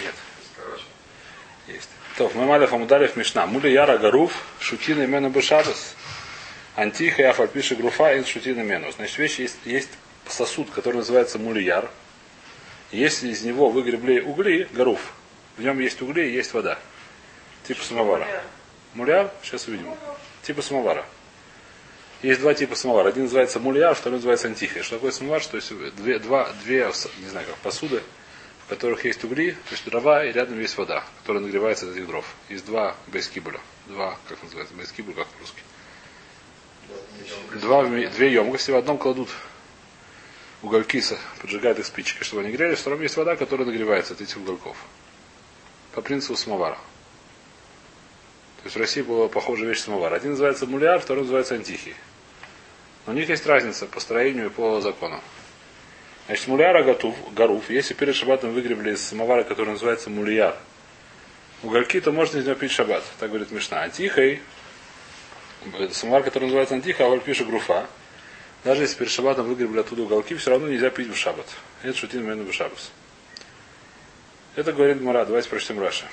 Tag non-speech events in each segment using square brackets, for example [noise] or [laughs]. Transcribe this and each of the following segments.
Нет. Есть. То, мы малев амудалев мишна. Мули яра гаруф, шутина имена бешабас. Антиха и афальпиши груфа и шутина мену. Значит, вещь есть, есть сосуд, который называется мулияр. Если из него выгребли угли, гаруф, в нем есть угли и есть вода. Типа самовара. Муляр, сейчас увидим. Типа самовара. Есть два типа самовара. Один называется мульяр, второй называется антифия. Что такое самовар? Что есть две, два, две, не знаю как, посуды, в которых есть угли, то есть дрова, и рядом есть вода, которая нагревается от этих дров. Есть два бейскибуля. Два, как называется, бейскибуль, как по-русски. Два, две емкости, в одном кладут угольки, поджигают их спичкой, чтобы они грелись, в втором есть вода, которая нагревается от этих угольков. По принципу самовара. То есть в России была похожая вещь самовар. Один называется мулиар, второй называется антихий. Но у них есть разница по строению и по закону. Значит, муляра готов, горуф, если перед шабатом выгребли из самовара, который называется мулияр, угольки, то можно из него пить шаббат. Так говорит Мишна. Антихой, самовар, который называется антиха, а воль пишет груфа. Даже если перед шабатом выгребли оттуда уголки, все равно нельзя пить в шаббат. Это шутин в шаббас. Это говорит Мара. Давайте прочтем Раша.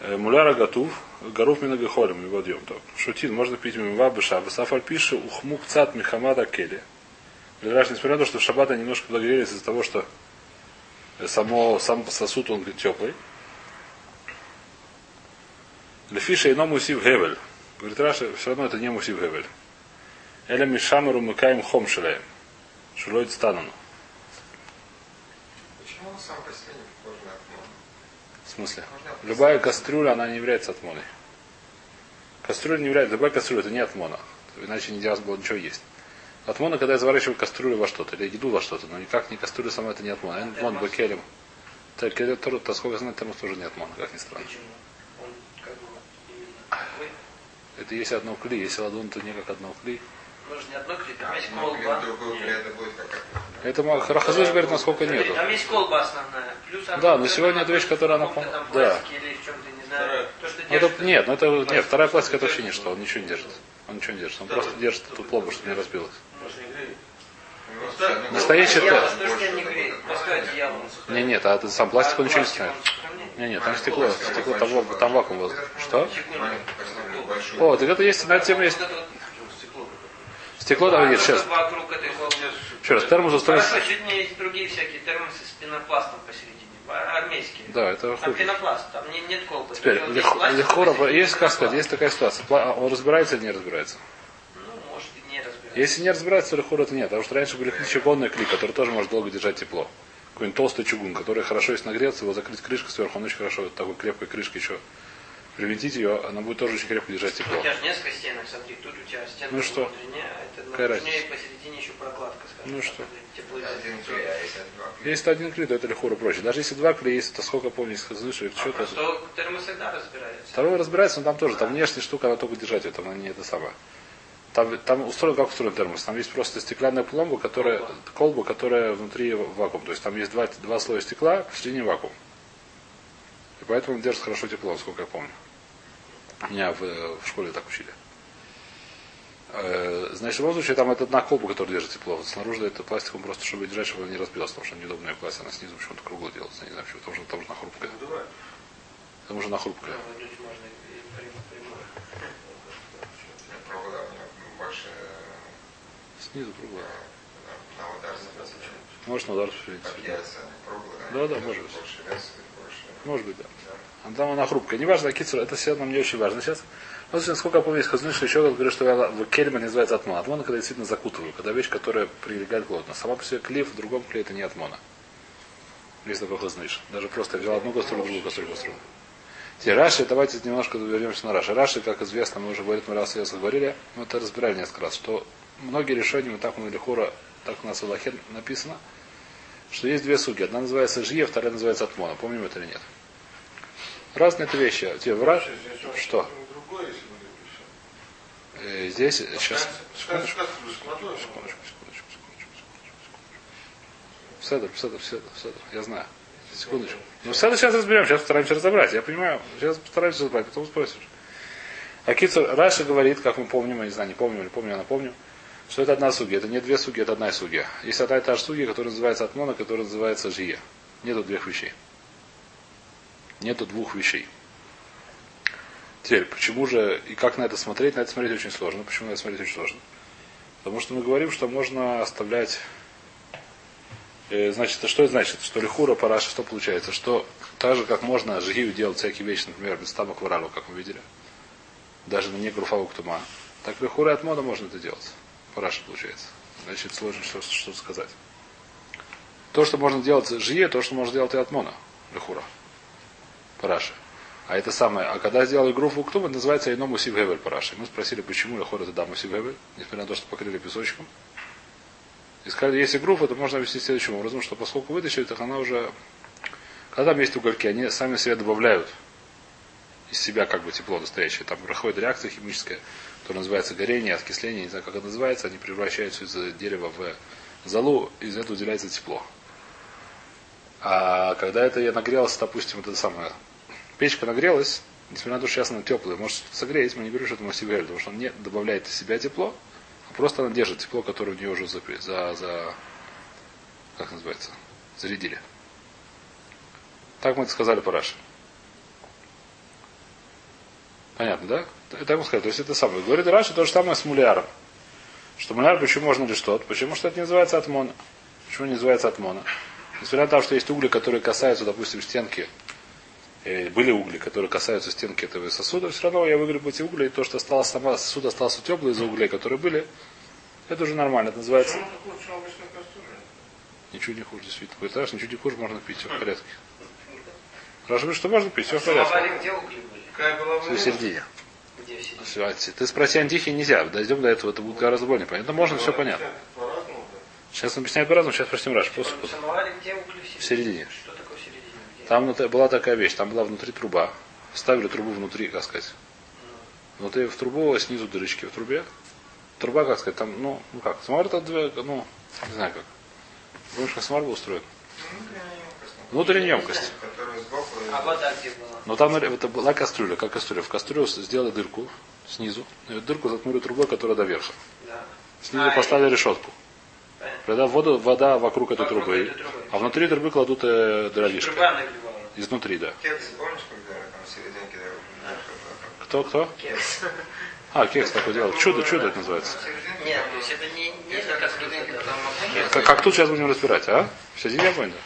Э, муляра готов, горов минагахолем, его дьем. Шутин, можно пить мимва бешабас. Афаль пишет ухмук цат михамада кели. Раш, несмотря на то, что в шаббат они немножко подогрелись из-за того, что само, сам сосуд он теплый. Лефиша и мусив гевель. Говорит Раша, все равно это не мусив гевель. Эля мишамеру мыкаем хом шелеем. Шулойт станану. Почему он сам по себе не похож на окно? В смысле? Любая кастрюля, она не является отмоной. Кастрюля не является, любая кастрюля это не отмона. Иначе нельзя было ничего есть. Отмона, когда я заворачиваю кастрюлю во что-то, или еду во что-то, но никак не кастрюля сама это не отмона. Отмон бакелем. Так, это, сколько знать, термос тоже не отмон, как ни странно. Это есть одно кли, если ладон, то не как одно кли. Может не одно кли, там есть колба. другой клей, это будет как Это Харахазыш говорит, насколько нету. Там есть колба основная. Плюс она Да, но сегодня это вещь, которая она да. пластике или в чем-то, не знаю. То, что Ну, это, нет, ну это нет, вторая пластика это вообще ничто, он ничего не держит. Он ничего не держит. Он просто держит эту пломбу, чтобы не разбилась. Настоящий Одеяло, т- что ж тебя не нет, а ты сам пластик он ничего не он сохраняет. Не, нет, там стекло, стекло, там, там вакуум воздух. Что? О, так это есть, на тему есть. Стекло там есть, что сейчас. Еще раз, термос устроен. Хорошо, чуть не есть другие всякие термосы с пенопластом посередине. а- Армейские. Да, это Там пенопласт, там не- нет колбы. Теперь, лех- посередине, есть, как сказать, есть такая ситуация. Пла- Он разбирается или не разбирается? Ну, может и не разбирается. Если не разбирается, то легкора это нет. Потому что раньше были чугунные кли, который тоже может долго держать тепло. Какой-нибудь толстый чугун, который хорошо если нагреться, его закрыть крышкой сверху, он очень хорошо, вот такой крепкой крышкой еще привинтить ее, она будет тоже очень крепко держать тепло. У тебя же несколько стенок, смотри, тут у тебя стенка Ну что? внутренняя, а это наружнее, посередине еще прокладка, скажем. Ну что? Один клей, а если два? Если один клей, то это легко проще. Даже если два клея есть, то сколько помню, если слышу, А что-то. Что термос всегда разбирается. Второй разбирается, но там тоже, там внешняя штука, она только держать ее, там она не это самое. Там, там устроен, как устроен термос. Там есть просто стеклянная пломба, которая, Колба. колба, которая внутри вакуум. То есть там есть два, два слоя стекла, посередине вакуум. И поэтому он держит хорошо тепло, сколько я помню. Меня в, э, в школе так учили. Э, Значит, в случае, там это одна колба, которая держит тепло. Вот снаружи это пластиком просто, чтобы держать, чтобы она не разбилась, потому что неудобно ее класть, она снизу почему-то кругло делается. Я не знаю, почему, потому что, потому что она хрупкая. Потому что она хрупкая. Снизу круглая. запрещено. Может на удар да. Да, может быть. Может быть, да. А там она хрупкая. Неважно, кицур, это все нам не очень важно сейчас. Вот насколько я помню, есть хазны, что еще говорю, что я- в кельме называется атмон. Атмон, когда действительно закутываю, когда вещь, которая прилегает плотно. Сама по себе клей, в другом клее это не атмона. Есть такой хазныш. Даже просто я взял одну кастрюлю, другую кастрюлю, кастрюлю. Теперь Раши, давайте немножко вернемся на Раши. Раши, как известно, мы уже говорили, мы раз раз говорили, мы это разбирали несколько раз, что многие решения, мы так мы или хора, так у нас в Аллахе написано, что есть две суги. Одна называется жия, вторая называется атмона. Помним это или нет? Разные это вещи. Тебе в Раш- Что? Другое, если мы Э, Здесь сейчас. Секундочку, секундочку, секундочку, секундочку, секундочку. Седр, седр, седр, седр. Я знаю. Секундочку. Ну, седр сейчас разберем, сейчас постараемся разобрать. Я понимаю, сейчас постараемся разобрать, потом спросишь. А Кицур Раша говорит, как мы помним, я не знаю, не помню или помню, я напомню, Что это одна суги? Это не две суги, это одна суги. Есть одна и та же суги, которая называется атмона, которая называется жия. Нету двух вещей. Нету двух вещей. Теперь, почему же и как на это смотреть? На это смотреть очень сложно. Почему на это смотреть очень сложно? Потому что мы говорим, что можно оставлять... Э, значит, что это значит? Что лихура параша, что получается? Что так же, как можно жигию делать всякие вещи, например, без табак варалу, как мы видели, даже на не груфаву ктума, так лихура от мода можно это делать. Параша получается. Значит, сложно что, что сказать. То, что можно делать жие, то, что можно делать и от мона. Лихура. Параша. А это самое. А когда сделали группу Ктум, это называется ино мусив гевель параши. Мы спросили, почему Лехор это да мусив несмотря на то, что покрыли песочком. И сказали, если группа, то можно объяснить следующим образом, что поскольку вытащили, так она уже... Когда там есть угольки, они сами себе добавляют из себя как бы тепло настоящее. Там проходит реакция химическая, которая называется горение, откисление, не знаю, как это называется, они превращаются из дерева в залу, из этого выделяется тепло. А когда это я нагрелся, допустим, это самое, печка нагрелась, несмотря на то, что сейчас она теплая, может согреть, мы не говорим, что это массивель, потому что он не добавляет из себя тепло, а просто она держит тепло, которое у нее уже за, за, за как называется, зарядили. Так мы это сказали по Раши. Понятно, да? Это ему сказать. То есть это самое. Говорит Раши то же самое с муляром. Что муляр почему можно лишь тот? Почему что это не называется атмона? Почему не называется атмона? Несмотря на то, что есть угли, которые касаются, допустим, стенки, э, были угли, которые касаются стенки этого сосуда, все равно я выгреб эти угли, и то, что осталось, сама сосуд остался теплый из-за углей, которые были, это уже нормально. Это называется... Ничего не хуже, действительно. Говорит, ничего не хуже, можно пить, все в порядке. Говорит, что можно пить, все в порядке. Какая была в середине. Ты спроси антихи нельзя. Дойдем до этого, это будет гораздо более понятно. Можно, все понятно. Сейчас он объясняет по-разному, сейчас спросим Раш. После, В середине. Что такое в середине? Где? Там была такая вещь, там была внутри труба. Ставили трубу внутри, как сказать. Внутри в трубу, а снизу дырочки в трубе. Труба, как сказать, там, ну, ну как, самовар это две, ну, не знаю как. Помнишь, как самовар был устроен? Внутренняя емкость. А вода где была? Но там это была кастрюля, как кастрюля. В кастрюлю сделали дырку снизу. И эту дырку заткнули трубой, которая до верха. Да. Снизу А, поставили решетку. Когда воду, вода вокруг этой трубы. этой трубы. А внутри трубы кладут э, нагревала. Изнутри, да. Кекс, помнишь, когда там в серединке да, Кто, кто? Кекс. [laughs] А, кекс такой делал. Чудо, чудо это называется. Нет, то есть это не, не Как, как тут сейчас будем разбирать, а? В середине огонь, да?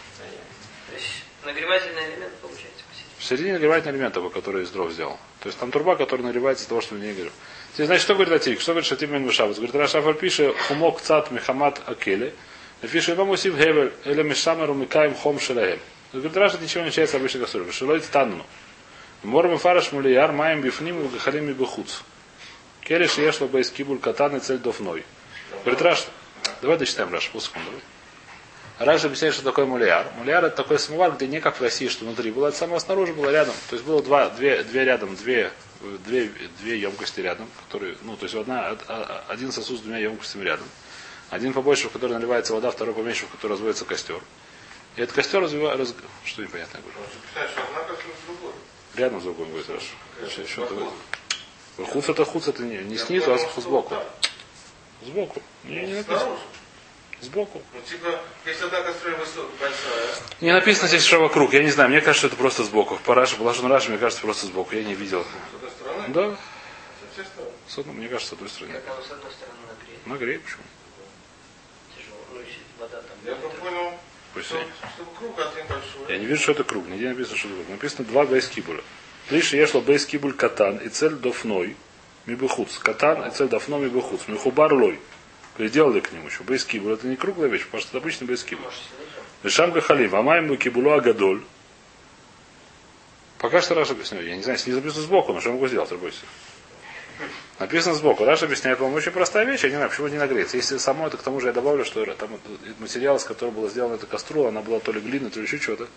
Нагревательный элемент получается. В середине нагревательный элемент который из дров сделал. То есть там труба, которая нагревается из того, что в ней говорю. Теперь, значит, что говорит Атик? Что говорит Шатим Бен? Говорит, Рашафар пишет, хумок цат мехамат акели. Пишет, но мусив гевель, или мишамеру микаем хом шелаэль. Говорит, Раша ничего не отличается от обычной кастрюли. Шелой танну. Морм фараш мулияр, маем бифним, гахалим и бехуц. Келиш ешло бейс кибуль катан и цель дофной. Говорит, Раш, давай дочитаем Раш, полсекунды. давай. Раш объясняет, что такое мулияр. Мулияр это такой самовар, где не как в России, что внутри было, это самого снаружи было рядом. То есть было два, две, две рядом, две, две, две емкости рядом, которые, ну, то есть одна, од- а- один сосуд с двумя емкостями рядом. Один побольше, в который наливается вода, второй поменьше, в который разводится костер. И этот костер развивает, раз... что непонятно, я говорю. Рядом с другом будет Раш. Еще, еще это- Хуц это не, не снизу, а сбоку. Сбоку. Не, не написано. Сбоку. Ну, типа, если одна кастрюля высокая, большая, Не написано здесь, что вокруг. Я не знаю, мне кажется, это просто сбоку. По Раши, по Раши, мне кажется, просто сбоку. Я не видел. с одной стороны, Да, с одной- мне кажется, с одной стороны. Когда с одной стороны нагреет, Нагреет, почему? тяжело. Ну, если вода там. Я понял, Пусть что, круг один большой. Я не вижу, что это круг. Нигде не написано, что это круг. Написано два бейскибуля. Лишь ешло бейскибуль катан и цель дофной мибухуц. Катан и цель дофной мибухуц. Михубар лой. Приделали к нему еще. Бейскибуль. Это не круглая вещь, потому что это обычный бейскибуль. Может, снизу? Лишам гахалим. Амаем бы кибулу агадоль. Пока что Раши объясняет. Я не знаю, снизу написано сбоку, но что я могу сделать, רבותי. Написано сбоку. Раши объясняет, по-моему, очень простая вещь. Я не знаю, почему не нагреется. Если само это, к тому же я добавлю, что там материал, из которого была сделана эта кастрюля, она была то ли глина, то ли еще что-то.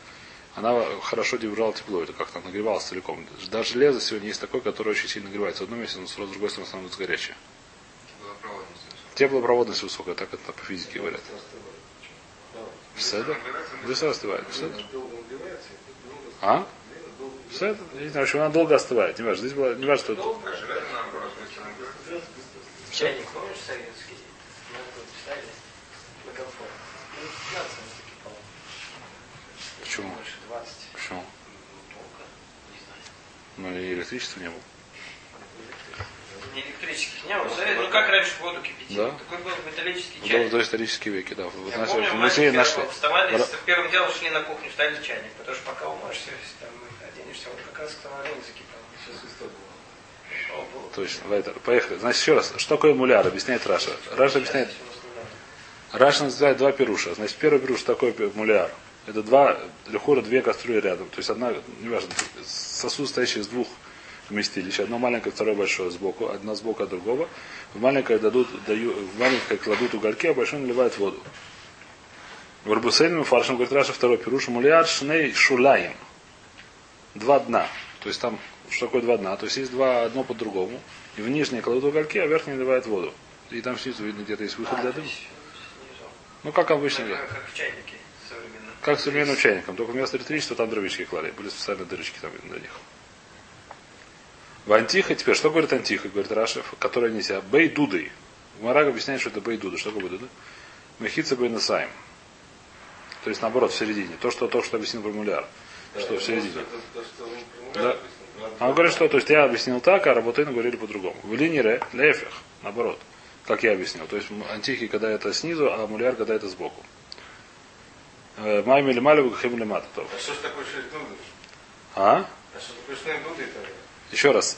Она хорошо держала тепло, это как-то нагревалась целиком. Даже железо сегодня есть такое, которое очень сильно нагревается. В одном месте, но с другой стороны становится горячее. Теплопроводность высокая, так это по физике говорят. Седа? Быстро остывает. Седа? А? Седа? Я не знаю, почему она долго остывает. Не важно, здесь было, не важно, что тут. Почему? Почему? Ну и электричества не было. Не электрических не было. Знаете, Ну как раньше воду кипятили? Да. Такой был металлический В чайник. до исторические веки, да. Вот Я наши- помню, в мы музее первым нашли. вставали, Ра- первым делом шли на кухню, ставили чайник, потому что пока умоешься, если там оденешься, вот как раз к тому времени закипал. Сейчас история. О, было. Точно. Вайтер. Поехали. Значит, еще раз. Что такое муляр? Объясняет Раша. Раша объясняет. Раша называет два пируша. Значит, первый пируш такой муляр. Это два, лихура, две кастрюли рядом. То есть одна, неважно, сосуд, стоящий из двух вместилищ. Одно маленькое, второе большое сбоку. Одно сбоку от другого. В маленькое, дадут, даю, в маленькое кладут угольки, а большое наливают воду. В Арбусейном фаршем говорит Раша второй пируш. Муляр шней шулаем. Два дна. То есть там, что такое два дна? То есть есть два, одно по другому. И в нижнее кладут угольки, а в верхнее наливают воду. И там снизу видно, где-то есть выход А, для дыма. Ну, как обычно. Ну, Как в чайнике современном. Как современным чайником, только вместо электричества там дровички клали. Были специальные дырочки там для них. В Антиха теперь, что говорит Антиха, говорит Рашев, которая нельзя. Бей дудой. Мараг объясняет, что это бей дуда. Что такое дуда? Мехица бей насаем. То есть наоборот, в середине. То, что, то, что объяснил формуляр. Что в середине. То, что Да. А он говорит, что то есть я объяснил так, а работейны говорили по-другому. В линии ре, лефех, наоборот. Как я объяснил. То есть антихи, когда это снизу, а муляр, когда это сбоку. Э, Майми или малеву, хим или мата. то. А что ж такое шердуды? А? А что такое тогда? Еще раз.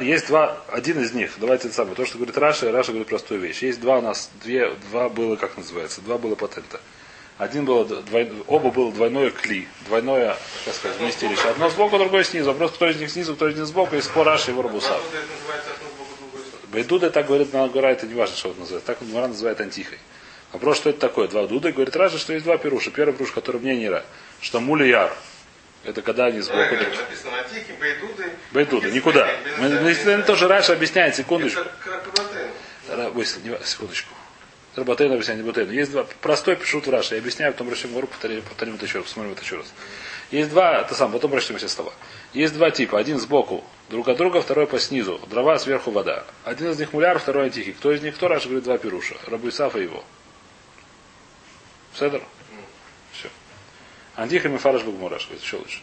Есть два, один из них, давайте это самое, то, что говорит Раша, Раша говорит простую вещь. Есть два у нас, две, два было, как называется, два было патента. Один было, двой- оба было двойное кли, двойное, как сказать, вместилище. Одно сбоку, другое снизу. Вопрос, кто из них снизу, кто из них сбоку, есть спор Раши и сбоку? Бейдуда так говорит на гора, это не важно, что это называется. Так Гора называет антихой. Вопрос, что это такое? Два дуда. Говорит Раша, что есть два пируша. Первый пируш, который мне не ра, что мули яр. Это когда они сбоку. Правильно, друг- написано на тихе, бейдуды. Бейдуда, никуда. Мы, тоже раньше объясняет, секундочку. Секундочку. Работейн объясняет, не Ботейн. Есть два. Простой пишут в Раши. Я объясняю, потом прочтем гору, повторим, повторим это еще раз, посмотрим это еще раз. Есть два, это сам, потом прочтем все слова. Есть два типа. Один сбоку, друг от друга, второй по снизу. Дрова, сверху вода. Один из них муляр, второй антихий. Кто из них кто? Раши говорит два пируша. Рабу Исафа и его. Седер? Антиха Мифараш говорит, еще лучше.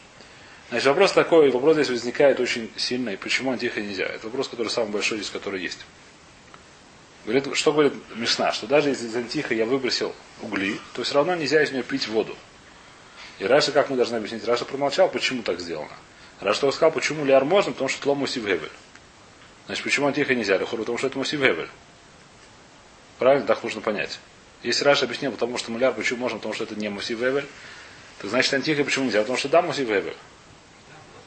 Значит, вопрос такой, вопрос здесь возникает очень сильно, и почему антиха нельзя. Это вопрос, который самый большой здесь, который есть. Говорит, что говорит Мишна? Что даже если из антиха я выбросил угли, то все равно нельзя из нее пить воду. И Раша, как мы должны объяснить? Раша промолчал, почему так сделано. Раша сказал, почему ляр можно, потому что тло мусив гевель. Значит, почему антиха нельзя? Лехору, потому что это мусив гевель. Правильно? Так нужно понять. Если Раша объяснил, потому что муляр, почему можно, потому что это не мусив то значит антиха почему нельзя? Потому что да, мусив гевель.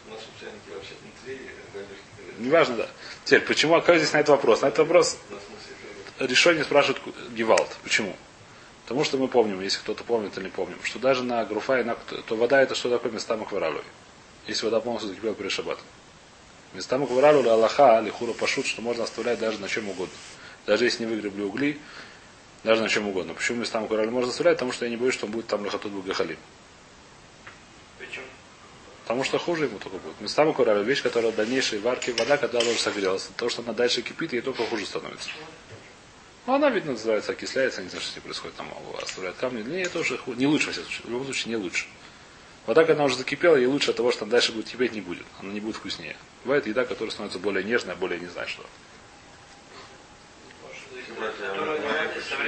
В нашем чайнике вообще внутри галерки. Неважно, да. Теперь, почему, какой здесь на этот вопрос? На этот вопрос решение спрашивает Гевалд. Почему? Потому что мы помним, если кто-то помнит или не помним, что даже на груфа и на то вода это что такое места макваралуй. Если вода полностью закипела перед шабатом. Места макваралуй Аллаха, лихура пашут, что можно оставлять даже на чем угодно. Даже если не выгребли угли, даже на чем угодно. Почему места макваралуй можно оставлять? Потому что я не боюсь, что он будет там лохатут бугахалим. Потому что хуже ему только будет. Места макваралуй вещь, которая в дальнейшей варке, вода, когда она уже согрелась, то, что она дальше кипит, ей только хуже становится. Ну, она, видно, называется, окисляется, не знаю, что с ней происходит, там оставляют камни. Для нее тоже не лучше, во всяком случае. В любом случае, не лучше. Вода, когда она уже закипела, ей лучше от того, что она дальше будет кипеть, не будет. Она не будет вкуснее. Бывает еда, которая становится более нежная, более не знаю что.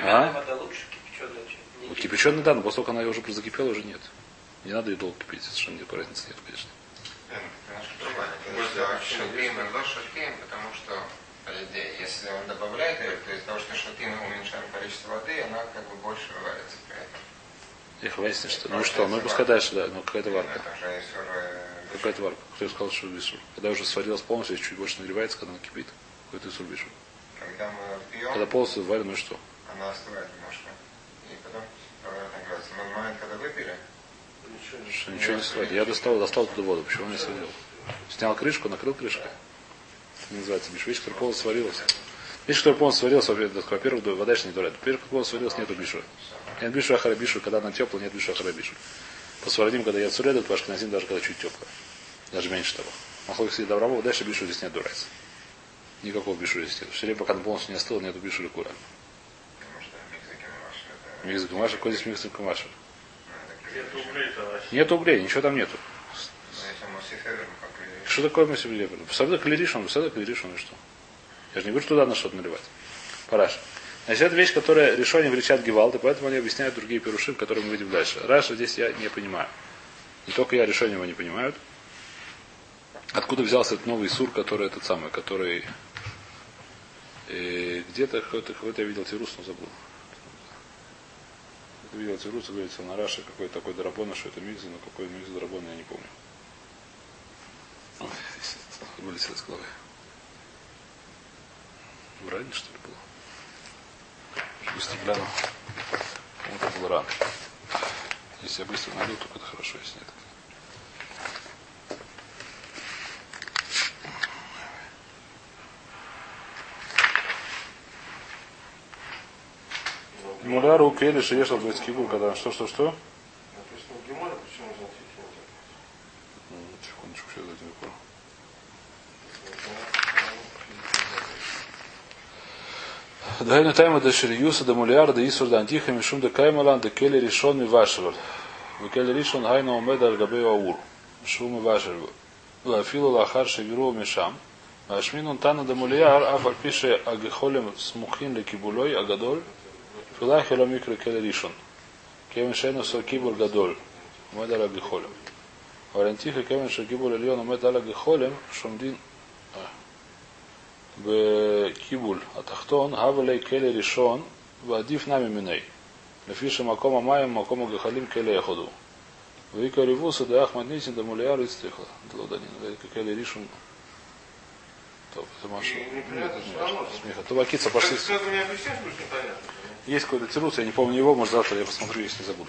А? лучше кипяченая, кипяченый, да, но как она уже закипела, уже нет. Не надо ее долго кипеть, совершенно никакой разницы нет, конечно. Другое. Потому что и по идее, если он добавляет ее, то из-за того, что шатим уменьшаем количество воды, она как бы больше варится при этом. Выяснить, что. Ну что, ну пускай дальше, да, ну какая-то варка. Какая-то варка. Кто сказал, что вису? Когда уже сварилась полностью, чуть больше нагревается, когда она кипит, какой-то исур вишу. Когда мы Когда пьем, полностью варено, ну и что? она остывает немножко. И потом нагревается. Но в момент, когда выпили, Что ничего не сводит. Я достал, достал туда воду. Почему не сводил? Снял крышку, накрыл крышкой. Это называется бишу. Вещь, которая полностью сварилась. Вещь, которая полностью сварилась, во-первых, вода еще не дура. Во-первых, как полностью сварилась, нету бишу. Нет бишу ахара бишу, когда она теплая, нет бишу ахара бишу. По сварадим, когда я цуреду, пашка на даже когда чуть теплая. Даже меньше того. Махлок сидит добрового, дальше бишу здесь нет дурайца. Никакого бишу здесь нет. Все время, пока она полностью не остыла, нету бишу кура. микс гумаша, какой здесь микс гумаша? Ну, Нет углей, ничего там нету. И... Что такое Масибилев? Посадок клиришон, посадок клиришон и что? Я же не говорю, что туда на что-то наливать. Параш. Значит, это вещь, которая решение величат Гевалд, и поэтому они объясняют другие перуши, которые мы видим дальше. Раша здесь я не понимаю. Не только я, решение его не понимают. Откуда взялся этот новый сур, который этот самый, который э, где-то какой-то, какой-то я видел Тирус, но забыл. Видел Тирус, говорится на какой-то такой драбона, что это микс, но какой микс драбона я не помню. Ой, вылетело из головы. В ране, что ли, было? Быстро гляну. Это было рано. Если я быстро найду, то это хорошо, если нет. Муляру Кели Шиешал Бейцкибу, когда что, что, что? Написано в Геморе, почему значительно М, Секундочку, сейчас мне пару. Дайну тайма да шириюса да мулиар да исур да антиха мишум да каймалан да кели решон ми вашевал. Вы кели решон гайна омеда аль аур. Шум ми вашевал. Вафилу лахар шевиру мишам. Ашминун тана да мулиар аф аль пише агихолем смухин лекибулой агадоль. Филахи ла микро кели решон. Кевен шейну со кибуль гадоль. Омеда аль агихолем. Валентиха кевен шагибуль עליון עומד על הגחולם שעומדים בקיבול התחתון, הווה לי כלא ראשון ועדיף נמי מיני. לפי שמקום המים ומקום הגחלים כלא יחודו. ואיקא ריבוסא דאח מתניסין דמוליה לא הצליחה. זה לא דנין, זה כלא ראשון. טוב, זה משהו. Нет, это не важно. Есть какой-то тирус, я не помню его, может завтра я посмотрю, если не забуду.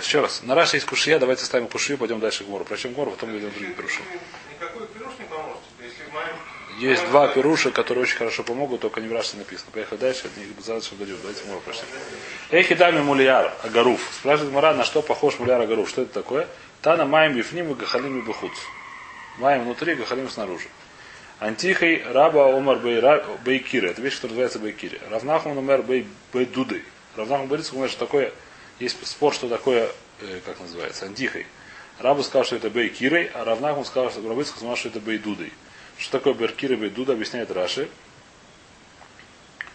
Еще раз. На Раше есть кушия, давайте ставим кушию, пойдем дальше к мору. Прочем гору, потом идем к другим перушам. Никакой пируш не поможет. Если маем... Есть два перуша, которые очень хорошо помогут, только не в Раше написано. Поехали дальше, это не задача дойдем. Давайте мору прочтем. Эхи дами мулияр агаруф. Спрашивает Мара, на что похож мулияр агаруф? Что это такое? Тана маем бифним и гахалим и бахуц. Маем внутри, гахалим снаружи. Антихой раба омар бейра- бейкири. Это вещь, которая называется бейкири. Равнахум умер бей бейдуды. Равнахум говорится, что такое, есть спор, что такое, э, как называется, антихой. Рабу сказал, что это бейкирой, а Равнахум сказал, что Рабыцкий сказал, что это бейдудой. Что такое бейкиры бейдуда, объясняет Раши.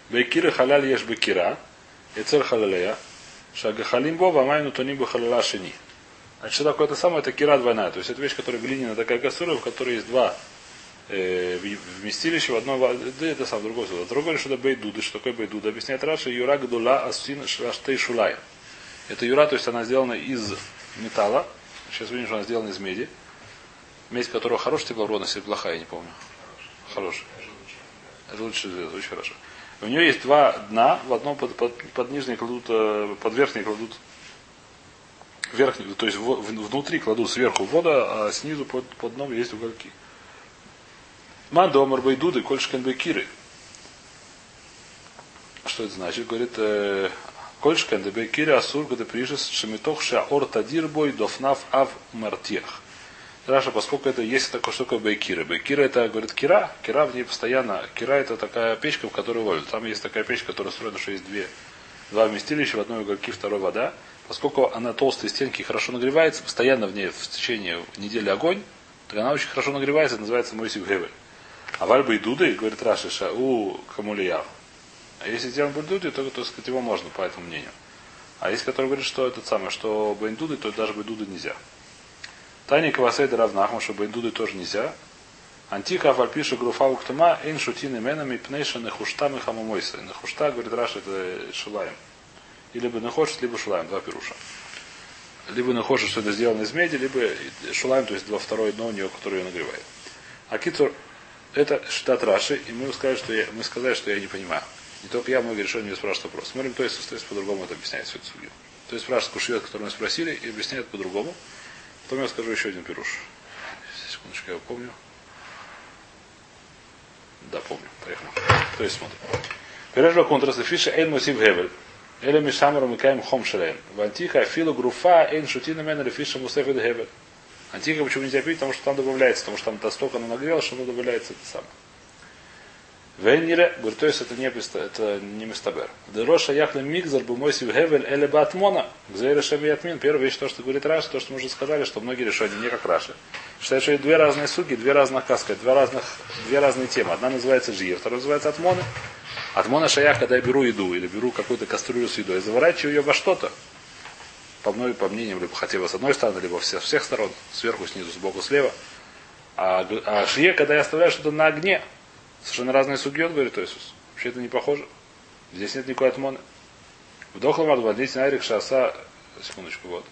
Бейкиры халяль ешь бейкира, и цель халалея, шагахалим бова, майну тоним бы халяла шини. Значит, что такое это самое? Это кира двойная. То есть это вещь, которая глиняная такая касура, в которой есть два э, вместилище в одном, да это сам другой сюда. Другой что это бейдуда, что такое бейдуда, объясняет Раша, юра гдула асин шаштей шулай. Это юра, то есть она сделана из металла, сейчас видим, что она сделана из меди, медь которого хорошая теплоуродность или плохая, я не помню. Хорошая. Это лучше, это очень хорошо. У нее есть два дна, в одном под, под, под нижней кладут, э, под верхней кладут верхний, то есть в- в- внутри кладут сверху вода, а снизу под, под дном есть угольки. Мандомар байдуды, кольшкен бекиры. Что это значит? Говорит, э, кольшкен де бекиры асур гада прижес шемитох шаор тадир бой дофнав ав мартех. Раша, поскольку это есть что такое бейкира. Бейкира это, говорит, кира. Кира в ней постоянно. Кира это такая печка, в которой ловят. Там есть такая печка, которая устроена, что есть две, два вместилища, в одной угольки, второй вода. Поскольку она толстые стенки хорошо нагревается, постоянно в ней в течение недели огонь, так она очень хорошо нагревается, называется Мойсик Гевель. А вальба и дуды, говорит Раши, ша, у камулияв. А если сделан бульдуды, то, то сказать, его можно, по этому мнению. А есть, который говорит, что это самое, что бейндуды, то даже бейдуды нельзя. Тани Кавасейда Равнахма, что бейндуды тоже нельзя. Антика Афальпиша Груфа Уктума, Эйн Шутин именами Пнейша Нехушта Мехамамойса. Нехушта, говорит Раша, это Шилаем. И либо Нехошет, либо Шулаем, два пируша. Либо Нехошет, что это сделано из меди, либо Шулаем, то есть два второе дно у нее, которое ее нагревает. А Китур, это штат Раши, и мы сказали, что я, мы сказали, что я не понимаю. Не только я, многие решили мне спрашивать вопрос. Смотрим, то есть, то есть по-другому это объясняет всю эту судью. То есть спрашивает Кушьет, который мы спросили, и объясняет по-другому. Потом я скажу еще один пируш. Секундочку, я его помню. Да, помню. Поехали. То есть смотрим. Пережва контрас фиша эйн мусив гевель. Эля мишамару микаем хом шелем. В антиха афилу груфа эйн шутина мен фиша мусефет гевель. Антиха почему нельзя пить? Потому что там добавляется, потому что там настолько оно нагрелось, что оно добавляется это самое. Венере, говорит, то есть это не, это не мистабер. Дероша яхле мигзар бы мойсив хевель эле батмона. Гзейра шем ятмин. Первая вещь, то, что говорит Раш, то, что мы уже сказали, что многие решения не как Раши. Считают, что есть две разные суги, две разных каска, две, разных, две разные темы. Одна называется жир, вторая называется атмоны. Атмона шаях, когда я беру еду или беру какую-то кастрюлю с едой, заворачиваю ее во что-то. По мной, по мнениям, либо бы с одной стороны, либо с всех сторон, сверху, снизу, сбоку, слева. А, а шие, когда я оставляю что-то на огне, Совершенно разные судьи, говорит Иисус. Вообще это не похоже. Здесь нет никакой отмоны. В Дохламар водить Найрик Шаса, секундочку, вот.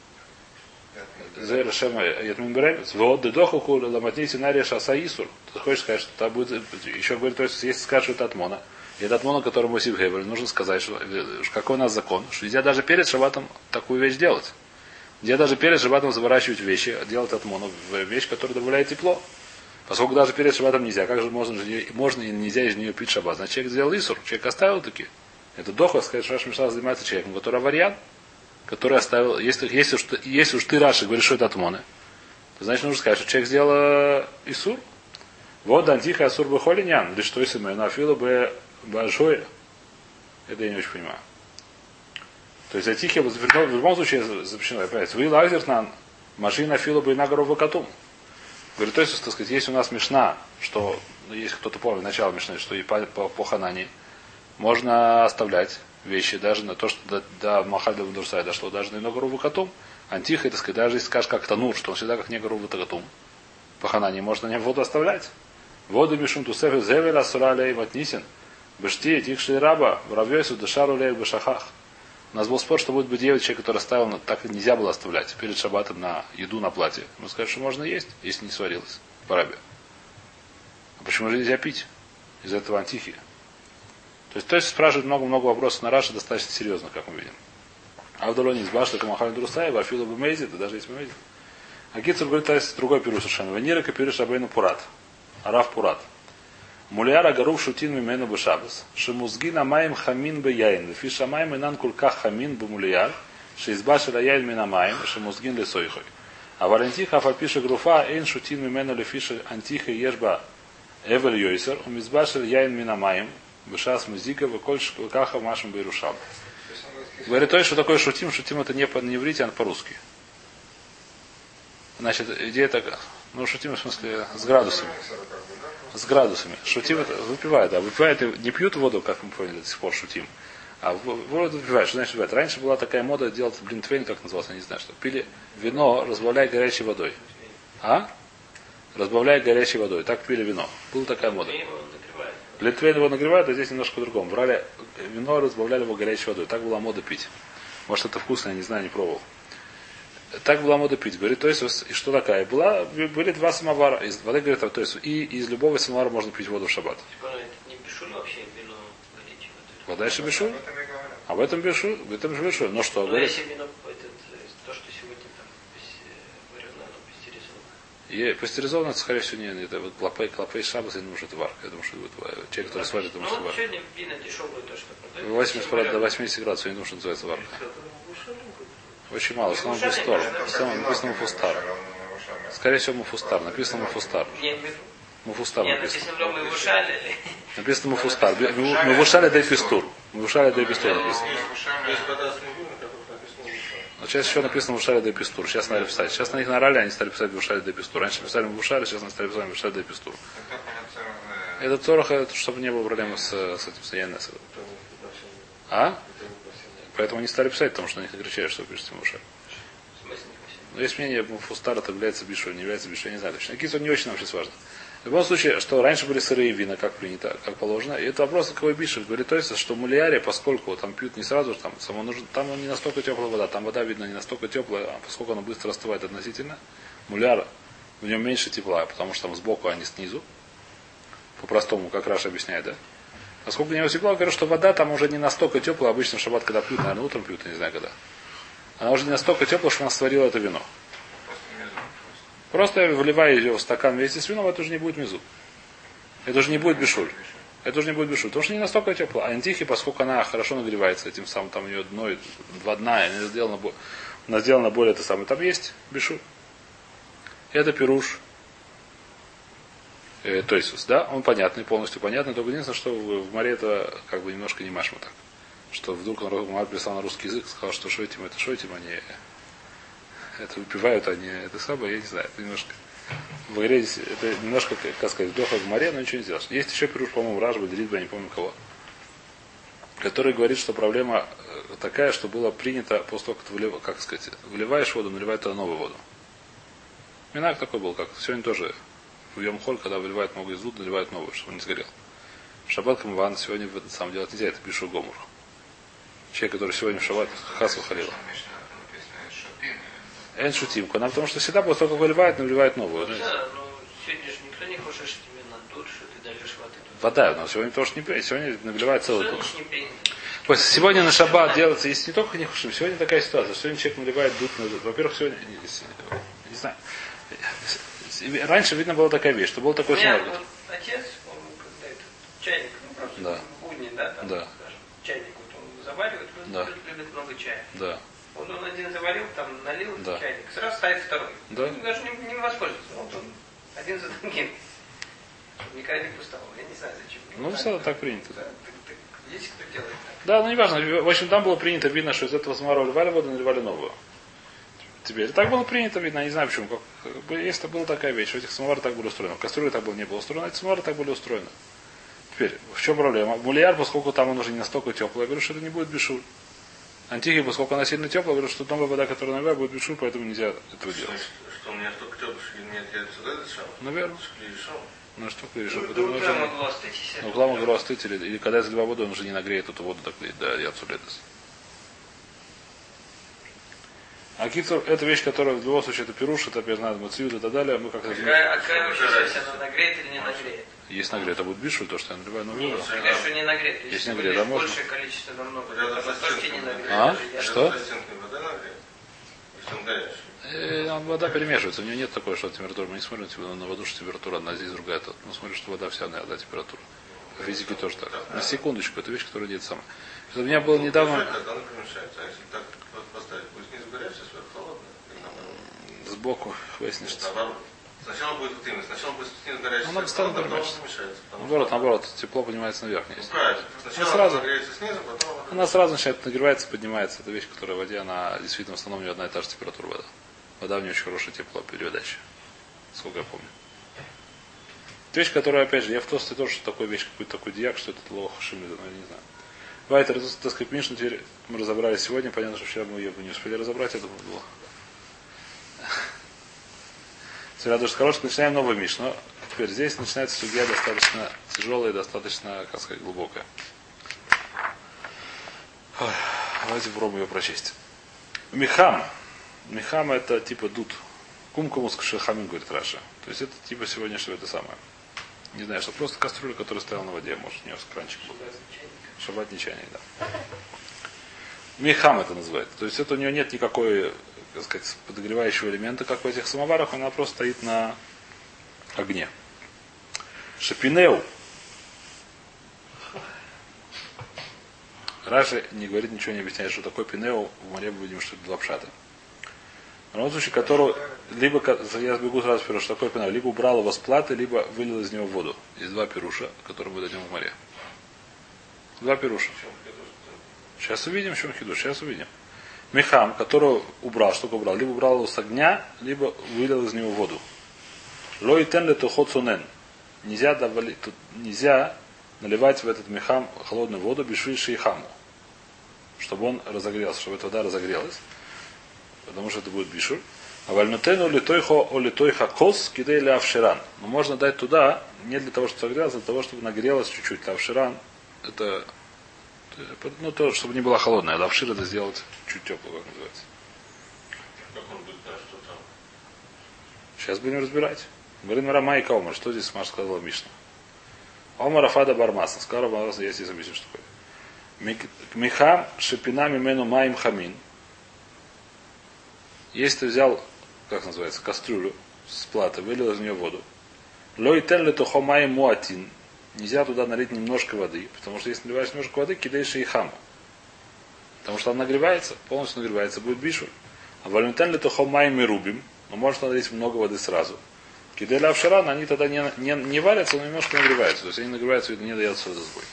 Зейра Шема Ятмин. Вот Дедохуху Ламатнити Найрик Шаса Исур. Ты хочешь сказать, что там будет, еще говорит, то есть, если скажешь, что это отмона, и это отмона, который Мосив Гевель, нужно сказать, что какой у нас закон, что нельзя даже перед шабатом такую вещь делать. Нельзя даже перед шабатом заворачивать вещи, делать отмону, вещь, которая добавляет тепло. Поскольку даже перед шабатом нельзя, как же можно, можно и нельзя из нее пить шаббат? Значит, человек сделал исур, человек оставил таки. Это доха, сказать, что Мишна занимается человеком, который аварьян, который оставил, если, если, уж, если уж ты Раши говоришь, что это атмоны, то значит нужно сказать, что человек сделал э, исур. Вот антиха асур бы холинян, или что если мы нафила бы большое. Это я не очень понимаю. То есть антихия в любом случае запрещено. Вы лазернан, машина фила бы на гору котум. Говорит, то есть, так сказать, есть у нас мешна, что, ну, если кто-то помнит начало мешны, что и по, по, по ханане можно оставлять вещи даже на то, что до, до Махальда Вандурсай дошло, даже на много рубу котом. Антиха, так сказать, даже если скажешь как танур, что он всегда как не рубу котом. По ханане можно не воду оставлять. Воду мишум тусефе зевеля суралей ватнисин. Бешти, тикши раба, воробьёйсу, дышару лей бешахах. У нас был спор, что будет бы делать человек, который оставил, так нельзя было оставлять перед шабатом на еду на платье. Мы сказали, что можно есть, если не сварилось в рабе. А почему же нельзя пить? Из этого антихия. То есть, то есть спрашивает много-много вопросов на Раше достаточно серьезно, как мы видим. А в Долоне из Башта Камахалин Друсаева, Афила Бумейзи, да даже есть Бумейзи. А Гитцер говорит, то есть другой перу совершенно. Венера копируешь Абейну Пурат. Арав Пурат. Мулиара гарув шутин мимену бешабас. Шемузгина маем хамин бе яин. Лефи шамаем инан кулках хамин бе мулияр. Шеизбашил яин мина маем. Шемузгин лесойхой. А валентиха афальпиша груфа эйн шутин мимену лефиша антиха ешба эвель йойсер. Умизбашил яин мина маем. Бешас музика выкольш кулкаха машем бейрушам. Говорит, то, что такое шутим, шутим это не по не иврите, а по-русски. Значит, идея такая. Ну, шутим в смысле с градусами с градусами. Шутим это выпивают, а выпивают не пьют воду, как мы поняли до сих пор шутим. А воду выпивают. Что значит выпивают? Раньше была такая мода делать блинтвейн, как назывался, не знаю, что. Пили вино, разбавляя горячей водой. А? Разбавляя горячей водой. Так пили вино. Была такая мода. Блинтвейн его нагревают, а здесь немножко по-другому. Брали вино, разбавляли его горячей водой. Так была мода пить. Может это вкусно, я не знаю, не пробовал так была мода пить. Говорит, то есть, и что такая? Была, были два самовара. Из воды, говорит, то есть, и из любого самовара можно пить воду в шаббат. Вода еще бешуль? Об этом бешуль, в этом же бешуль. Но что, говорит? И пастеризованно, скорее всего, не, это вот клопей, клопей шабас, я думаю, что это варка. Я думаю, что это будет человек, который сварит, думаю, что варка. 80 до 80 градусов, я не думаю, что называется варка. Очень мало. В основном Бестор. В основном написано Муфустар. Скорее всего Муфустар. Написано Муфустар. Муфустар написано. Написано Муфустар. Муфушали де Пистур. Муфушали де Пистур написано. Но сейчас еще написано Мушали де Пистур. Сейчас надо писать. Сейчас на них нарали, они стали писать Мушали де Пистур. Раньше писали Мушали, сейчас они стали писать Мушали де Пистур. Это Цорах, чтобы не было проблемы с, с этим с А? Поэтому они стали писать, потому что они кричали, что пишется Муше. Но есть мнение, Фустар это является бишу, не является бишу, я не знаю точно. Кису не очень нам сейчас важно. В любом случае, что раньше были сырые вина, как принято, как положено. И это вопрос, какой бишу. Говорит, то есть, что мулиаре, поскольку там пьют не сразу, там, само нужно, там не настолько теплая вода, там вода, видно, не настолько теплая, а поскольку она быстро остывает относительно, муляр в нем меньше тепла, потому что там сбоку, а не снизу. По-простому, как Раша объясняет, да? Поскольку не утепло, говорю, что вода там уже не настолько теплая, обычно в шаббат, когда пьют, наверное, утром пьют, я не знаю когда. Она уже не настолько теплая, что она сварила это вино. Просто вливая ее в стакан вместе с вином, это уже не будет мизу. Это уже не будет бешуль. Это уже не будет бешуль. Потому что не настолько тепло. А антихи, поскольку она хорошо нагревается, этим самым там у нее дно, два дна, она сделана, она сделана более это самое. Там есть бешуль. Это пируш. Э, то есть, да, он понятный, полностью понятный, только единственное, что в, море это как бы немножко не машма так. Что вдруг он Мар прислал на русский язык, сказал, что шойтим это шойтим, они это выпивают, они это самое, я не знаю, это немножко в игре это немножко, как сказать, вдоха в море, но ничего не сделаешь. Есть еще пируш, по-моему, Ражба, Делитба, я не помню кого, который говорит, что проблема э, такая, что было принято после того, как ты вылив, как сказать, выливаешь воду, наливает туда новую воду. Минак такой был, как сегодня тоже в Йомхоль, когда выливают много из воды, наливают новую, чтобы он не сгорел. В шаббат Камван сегодня в самое делать нельзя, это пишу Гомур. Человек, который сегодня в шаббат Хасу Халила. Эн шутимку. Она потому что всегда после того, как выливает, наливает новую. Ну, да, но сегодня же никто не хочет, что тебе на душ, что ты дальешь воды. Вода, но сегодня тоже не принято. Сегодня наливает целый не принято. Просто сегодня на шаббат делается, если не только не хушим, сегодня такая ситуация. Сегодня человек наливает дух на Во-первых, сегодня, не, не знаю, раньше видно была такая вещь, что был такой вот отец, он чайник, ну просто Да. будни, да, там, Да. скажем, чайник вот он заваривает, он Да. любит, много чая. Да. Вот он один заварил, там налил Да. чайник, сразу ставит второй. Да. Ну, Даже не, не воспользуется. Вот он один за другим. Никогда не пустовал. Я не знаю зачем. Ну, все так принято. Да, так- так есть кто делает так. Да, ну не важно. В общем, там было принято, видно, что из этого самара вливали воду, наливали новую. Теперь так было принято, видно, я не знаю почему. Как, бы, если была такая вещь, у этих самовары так были устроены. В кастрюле так было не было устроено, а эти самовары так были устроены. Теперь, в чем проблема? Мулияр, поскольку там он уже не настолько теплый, я говорю, что это не будет бешуль. Антихи, поскольку она сильно теплая, говорю, что новая вода, которая наливает, будет бешуль, поэтому нельзя этого делать. Что у меня столько теплый, что нет, я сюда решал. Наверное. Ну что ты решил? Ну, Потому что утра могло остыть, или, или когда я заливаю воду, он уже не нагреет эту воду, так да, я цуледес. А кицур, это вещь, которая в любом случае это пируш, это я знаю, мациют и так далее, мы как-то... Какая, а какая вообще она нагреет или не нагреет? Есть нагрет, это будет бишуль, то, что я наливаю на воду. Или что не нагреет? Если Если нагреет, а можно? большее количество намного, Рядом то с тоже стенкой не вода. нагреет. А? Что? Вода нагреет. Если. Э, вода перемешивается, у нее нет такой, что температура. Мы не смотрим типа, на воду, что температура одна, здесь другая. Тут. Мы смотрим, что вода вся одна температура. По физике тоже так. На секундочку, это вещь, которая делает сама. У меня было недавно Тогда она помешается. А если так вот поставить, будет снизу горячая, сверху холодная. или наоборот? Сбоку выяснишь. Наоборот. Сначала будет вот именно, сначала будет снизу горячая, Она сверху постоянно потому Наоборот, что- наоборот, тепло поднимается наверх. Ну, правильно. Сначала сразу. она нагреется снизу, потом она Она сразу начинает нагревается, поднимается. Это вещь, которая в воде, она действительно в основном у нее одна и та же температура вода. Вода у нее очень хорошая тепло передача. Сколько я помню. Это вещь, которая, опять же, я в тосте тоже, что такое вещь, какой-то такой диак, что это лох шимли, но я не знаю. Вайтер, так сказать, Мишну теперь мы разобрали сегодня. Понятно, что вчера мы ее бы не успели разобрать, я думаю, было. Теперь Радуш хороший, начинаем новый Мишну. Теперь здесь начинается судья достаточно тяжелая и достаточно, как сказать, глубокая. Давайте попробуем ее прочесть. Михам. Михам это типа дуд. Кумкумус кшахамин, говорит Раша. То есть это типа сегодняшнего это самое. Не знаю, что просто кастрюля, которая стояла на воде, может, у нее кранчик был. Чайник, да. [laughs] Михам это называется. То есть это у нее нет никакой, так сказать, подогревающего элемента, как в этих самоварах, она просто стоит на огне. Шапинеу. Раши не говорит ничего, не объясняет, что такое пинеу. В море мы видим, что это два пшата. В любом случае, которого либо, я сбегу сразу вперед, что такое пинеу, либо убрал его с платы, либо вылил из него воду. Есть два пируша, которые мы дадим в море. Два пируша. Сейчас увидим, в чем хидуш. Сейчас увидим. Мехам, которого убрал, что убрал? Либо убрал его с огня, либо вылил из него воду. Лой тен ле тухот сунен. Нельзя, давали- тут нельзя наливать в этот мехам холодную воду бешви шейхаму. Чтобы он разогрелся, чтобы эта вода разогрелась. Потому что это будет бишур. А вальнутену литойхо о литойха кос кидей ля авширан. Но можно дать туда не для того, чтобы согрелось, а для того, чтобы нагрелось чуть-чуть. Авширан это ну, то, чтобы не была холодная. Лавшир это сделать чуть теплую, как называется. Как он будет, да, что там? Сейчас будем разбирать. Мара и Омар. Что здесь Маш сказала Мишна? Омар Афада Бармаса. Сказал Бармаса, я здесь объясню, что такое. Миха шипина мимену маим хамин. Если ты взял, как называется, кастрюлю с платы, вылил из нее воду. Лой тен ли тухо маим муатин. Нельзя туда налить немножко воды, потому что если наливаешь немножко воды, кидаешь и хаму. Потому что она нагревается, полностью нагревается, будет бишуль. А валентен ли тухо маим и рубим. Но можно налить много воды сразу. Киделя Авшаран, они тогда не, не, не варятся, но немножко нагреваются. То есть они нагреваются, видно, не дается водосбой.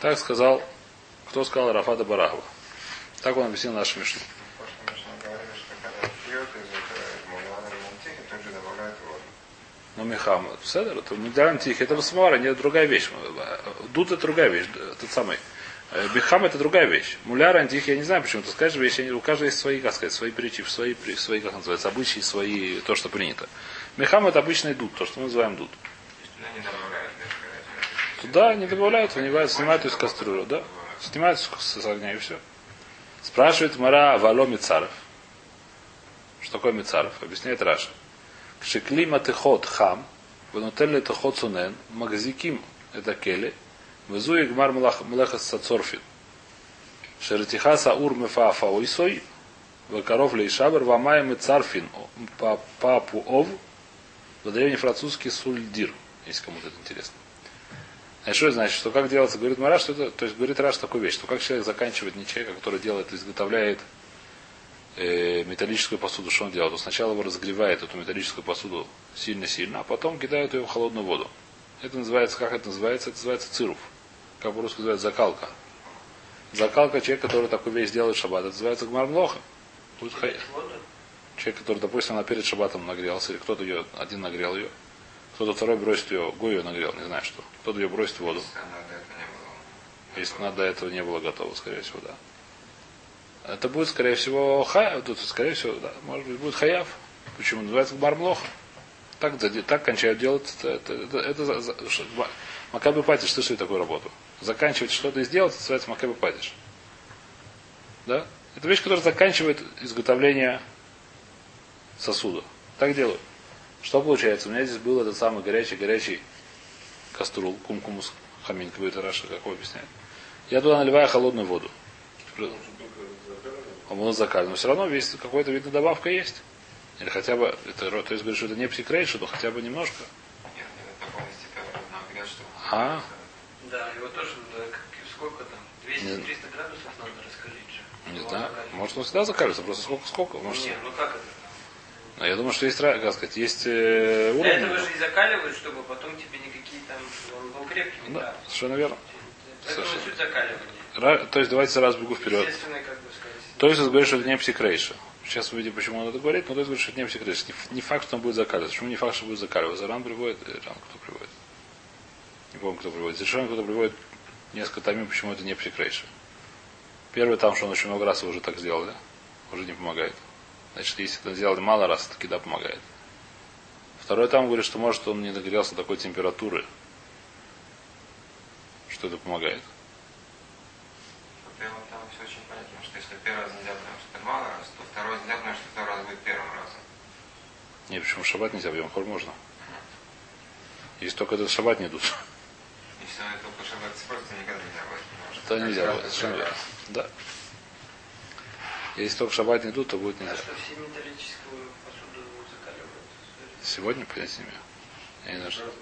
Так сказал, кто сказал Рафата Барахова. Так он объяснил нашу Мишну. В прошлом Мишне говорили, что когда пьет из этого мулана мультики, тут же добавляют воду. Ну, Михам, Седер, это Мигдаран Тихий, это Самара, не другая вещь. Дуд это другая вещь, тот самый. Э, Бихам это другая вещь. Муляр антихи, я не знаю почему. Ты скажешь они- у каждого есть свои, как сказать, свои притчи, свои, свои, как называется, обычаи, свои, то, что принято. Мехам это обычный дуд, то, что мы называем дуд. Туда не добавляют, не вынимают, снимают из кастрюлю, да? Снимают с, с огня и все. Спрашивает Мара Вало Мицаров. Что такое Мицаров? Объясняет Раша. Кшеклима тихот хам, ванутелли тихот сунен, магазиким это кели, везуи гмар млехас сацорфин. Шеретиха саур мефа фаойсой, вакаров лейшабер, вамая мицарфин, па- папу ов, в древний французский сульдир, если кому-то это интересно. А что это значит? Что как делается? Говорит Мара, что это, то есть говорит Раш такую вещь, что как человек заканчивает не человека, который делает, изготовляет э, металлическую посуду, что он делает? Он сначала его разогревает, эту металлическую посуду сильно-сильно, а потом кидает ее в холодную воду. Это называется, как это называется? Это называется цируф. Как по-русски называется закалка. Закалка человек, который такую вещь делает в шаббат, это называется гмармлоха. Хай- Воду. Человек, который, допустим, она перед шабатом нагрелся, или кто-то ее, один нагрел ее, кто-то второй бросит ее, Гой ее нагрел, не знаю что. Кто-то ее бросит в воду. Если она до этого не было. Готова, скорее всего, да. Это будет, скорее всего, хаяв, тут, скорее всего, да, может быть, будет хаяв. Почему? Называется бармлоха. Так, так кончают делать. Это, это, это, это ма- Макабы Патиш слышали такую работу. Заканчивать что-то и сделать, это называется Макабы Патиш. Да? Это вещь, которая заканчивает изготовление сосуда. Так делают. Что получается? У меня здесь был этот самый горячий-горячий каструл, кумкумус хамин, как Раша, как его объясняет. Я туда наливаю холодную воду. Он закален. Но все равно весь какой-то видно добавка есть. Или хотя бы, это, то есть говорит, что это не псикрейшн, но хотя бы немножко. Нет, нет, что... А? Да, его тоже, да, сколько там? 200-300 Нет. градусов надо раскалить же. Не Его знаю. закалить. Может, он всегда закаливается, просто сколько, сколько. Может, Нет, ну как это? Но я думаю, что есть, как сказать, есть э, Для уровень. этого же и закаливают, чтобы потом тебе никакие там, он был крепкий Да, металл. совершенно верно. Поэтому Совершенно. суть закаливания. Ра- то есть давайте сразу бегу вперед. Естественно, как бы сказать. То есть говорит, что это не псикрейша. Сейчас увидим, почему он это говорит, но то есть говорит, что это не псикрейша. Не, не факт, что он будет закаливаться. Почему не факт, что будет закаливаться? Ран приводит, э, Ран кто приводит? Не помню, кто приводит. Совершенно кто приводит несколько томим, почему это не псикрейша. Первый там, что он очень много раз уже так сделал, да? Уже не помогает. Значит, если это сделали мало раз, таки да, помогает. Второй там говорит, что может он не нагрелся такой температуры, что это помогает. Первым там все очень понятно, потому что если первый раз нельзя, потому что это мало раз, то второй раз нельзя, потому что второй раз будет первым разом. Не, почему в шаббат нельзя, в Йом-Хор можно. Если только этот шаббат не идут. Если это только шаббат просто никогда нельзя будет. потому что То нельзя будет. это Совершенно верно. Да. Если только шаббат не идут, то будет А нельзя. что все металлическую посуду закаливают? Сегодня понять не имею. Я не знаю, что.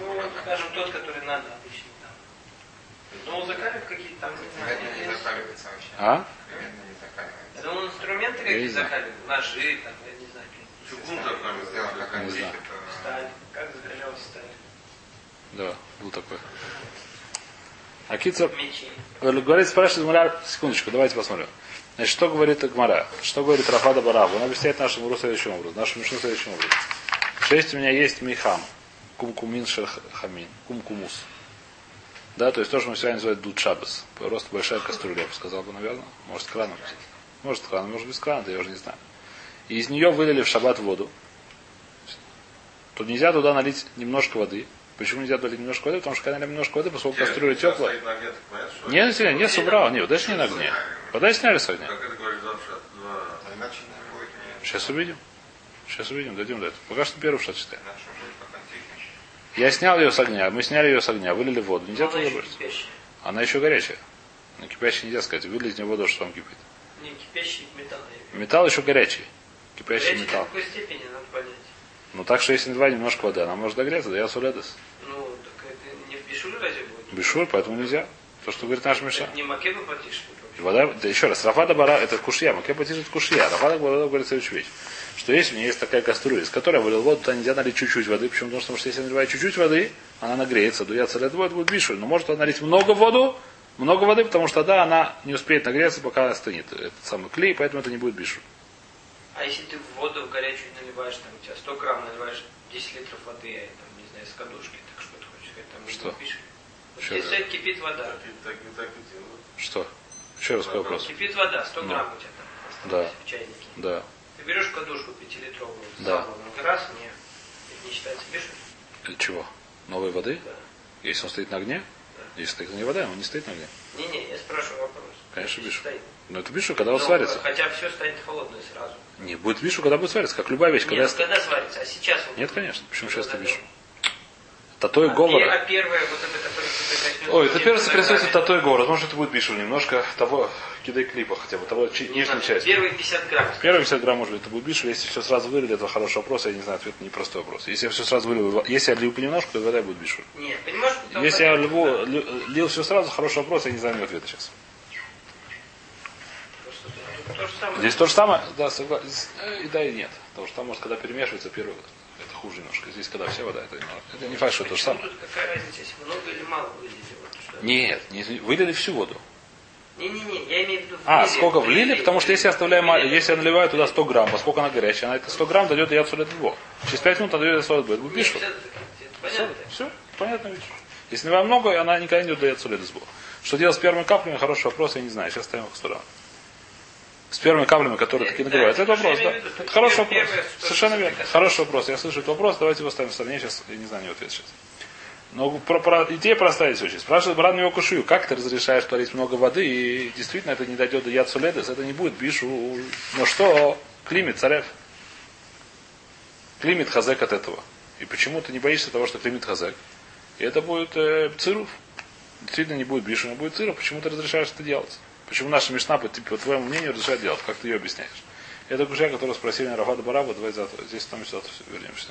Ну, скажем, тот, который надо обычно Ну, закаливают какие-то там, не не есть. закаливается вообще. А? Думаю, инструменты Я какие не знаю. закаливают, ножи, там, я не знаю, Чугун такой. сделан как то... сталь. Как закалялась сталь? Да, был такой. А Кицер Мечи. говорит, спрашивает Гмара, секундочку, давайте посмотрим. Значит, что говорит Гмара? Что говорит Рафада Барабу? Он объясняет нашему Муру следующим образом. Нашему Мишну следующим образом. Что есть у меня есть михам. Кумкумин шерхамин. Кумкумус. Да, то есть то, что мы сегодня называем дуд шабас. Просто большая кастрюля, я бы сказал бы, наверное. Может, с краном. Может, с краном, может, без крана, да я уже не знаю. И из нее вылили в шаббат воду. Тут нельзя туда налить немножко воды. Почему нельзя туда налить немножко воды? Потому что когда налить немножко воды, поскольку кастрюля теплая. Что- Нет, нет, нет, собрал. Нет, даже не на огне. Вода сняли с огня. Шат, А не. Сейчас увидим. Сейчас увидим, дойдем до этого. Пока что первый шаг читаем. Иначе будет как антики. Я снял ее с огня, мы сняли ее с огня, вылили в воду. Нельзя туда бросить. Она еще горячая. На кипящей нельзя сказать. Вылили из нее воду, что там кипит. Не, кипящий металл. в. Металл еще горячий. Кипящий Горячий металл. до какой степени надо понять? Ну так что если наливать немножко воды, она может догреться, да я суледес. Ну, так это не в бешуле разве будет? Бешур, поэтому нельзя. То, что говорит наш Миша. Это не макеба потише. Вода, да еще раз, Рафада Бара это кушья, Макепа это кушья. Рафада Бара говорит следующую вещь. Что если у меня есть такая кастрюля, из которой я вылил воду, то нельзя налить чуть-чуть воды. Почему? Потому что если я наливаю чуть-чуть воды, она нагреется, дуется лед воду, будет бишу. Но может налить много воду, много воды, потому что тогда она не успеет нагреться, пока она стынет. Этот самый клей, поэтому это не будет бишу. А если ты в воду в горячую наливаешь, там у тебя 100 грамм наливаешь 10 литров воды, а там, не знаю, с кадушки, так что ты хочешь сказать, там не Что? пишешь? Вот Что если кипит вода, Так так так и делают. Что? Еще раз какой вопрос. кипит вода, 100 Ну. грамм у тебя там Да. осталось в чайнике. Да. Ты берешь кадушку 5-литровую, Да. самую, раз, не, это не считается? Для чего? Новой воды? Да. Если он стоит на огне? Если стоит на огне вода, он не стоит на огне. Не-не, я спрашиваю вопрос. Конечно, бишу. стоит. Но это бишу, когда он Ну, сварится. Хотя все станет холодное сразу. Не, будет бишу, когда будет свариться, как любая вещь. Когда Нет, я- когда сварится, а сейчас вот. Нет, конечно. Почему сейчас ты Вот бишу? Татой А, говор. пе- а первое, вот это, которое начнешь... Ой, это соответствует тогда- татой говор. Может, это будет бишу. Немножко того, кидай клипа хотя бы, того чи- Ну, нижней значит, части. Первые 50 грамм. Первые 50 грамм, может быть, это будет бишу. Если все сразу вылили, это хороший вопрос. Я не знаю, ответ непростой вопрос. Если я все сразу вылил, если я лью понемножку, то вода будет бишу. Нет, понимаешь? Если я льву- да. лил все сразу, хороший вопрос, я не знаю ответа сейчас. То же самое. Здесь то же самое, да, согласен. И да, и нет. Потому что там, может, когда перемешивается первый, хуже немножко. Здесь, когда вся вода, это, не- это не факт, что то же самое. какая разница, если много или мало вылили? Что? Нет, не, вылили всю воду. Не-не-не, я имею в виду... А, влили, сколько влили? Потому что если я оставляю, Влили. если я наливаю туда 100 грамм, поскольку она горячая, она это 100 грамм дает я солид его. Через 5 минут она дает будет. Нет, Пишу. понятно. Все, понятно ведь. Если наливаем много, она никогда не дает солид сбор. Что делать с первыми каплями? Хороший вопрос, я не знаю. Сейчас ставим их в сторону. С первыми каплями, которые такие нагревают. Это вопрос, да. Это хороший вопрос. Совершенно верно. Хороший вопрос. Я слышу этот вопрос, давайте его ставим в стороне. Сейчас я не знаю его ответ сейчас. Но про, про, идея простая здесь очень. Спрашивает брат его кушию, как ты разрешаешь творить много воды, и действительно это не дойдет до яд суледес, это не будет бишу. Но что? Климит царев. Климит хазек от этого. И почему ты не боишься того, что климит хазек? И это будет э, цируф. Действительно не будет бишу, но будет цируф. Почему ты разрешаешь это делать? Почему наша мишна, по, по твоему мнению, разрешает делать? Как ты ее объясняешь? Это кушая, которую спросили Рафада Бараба, давай завтра. Здесь там завтра вернемся.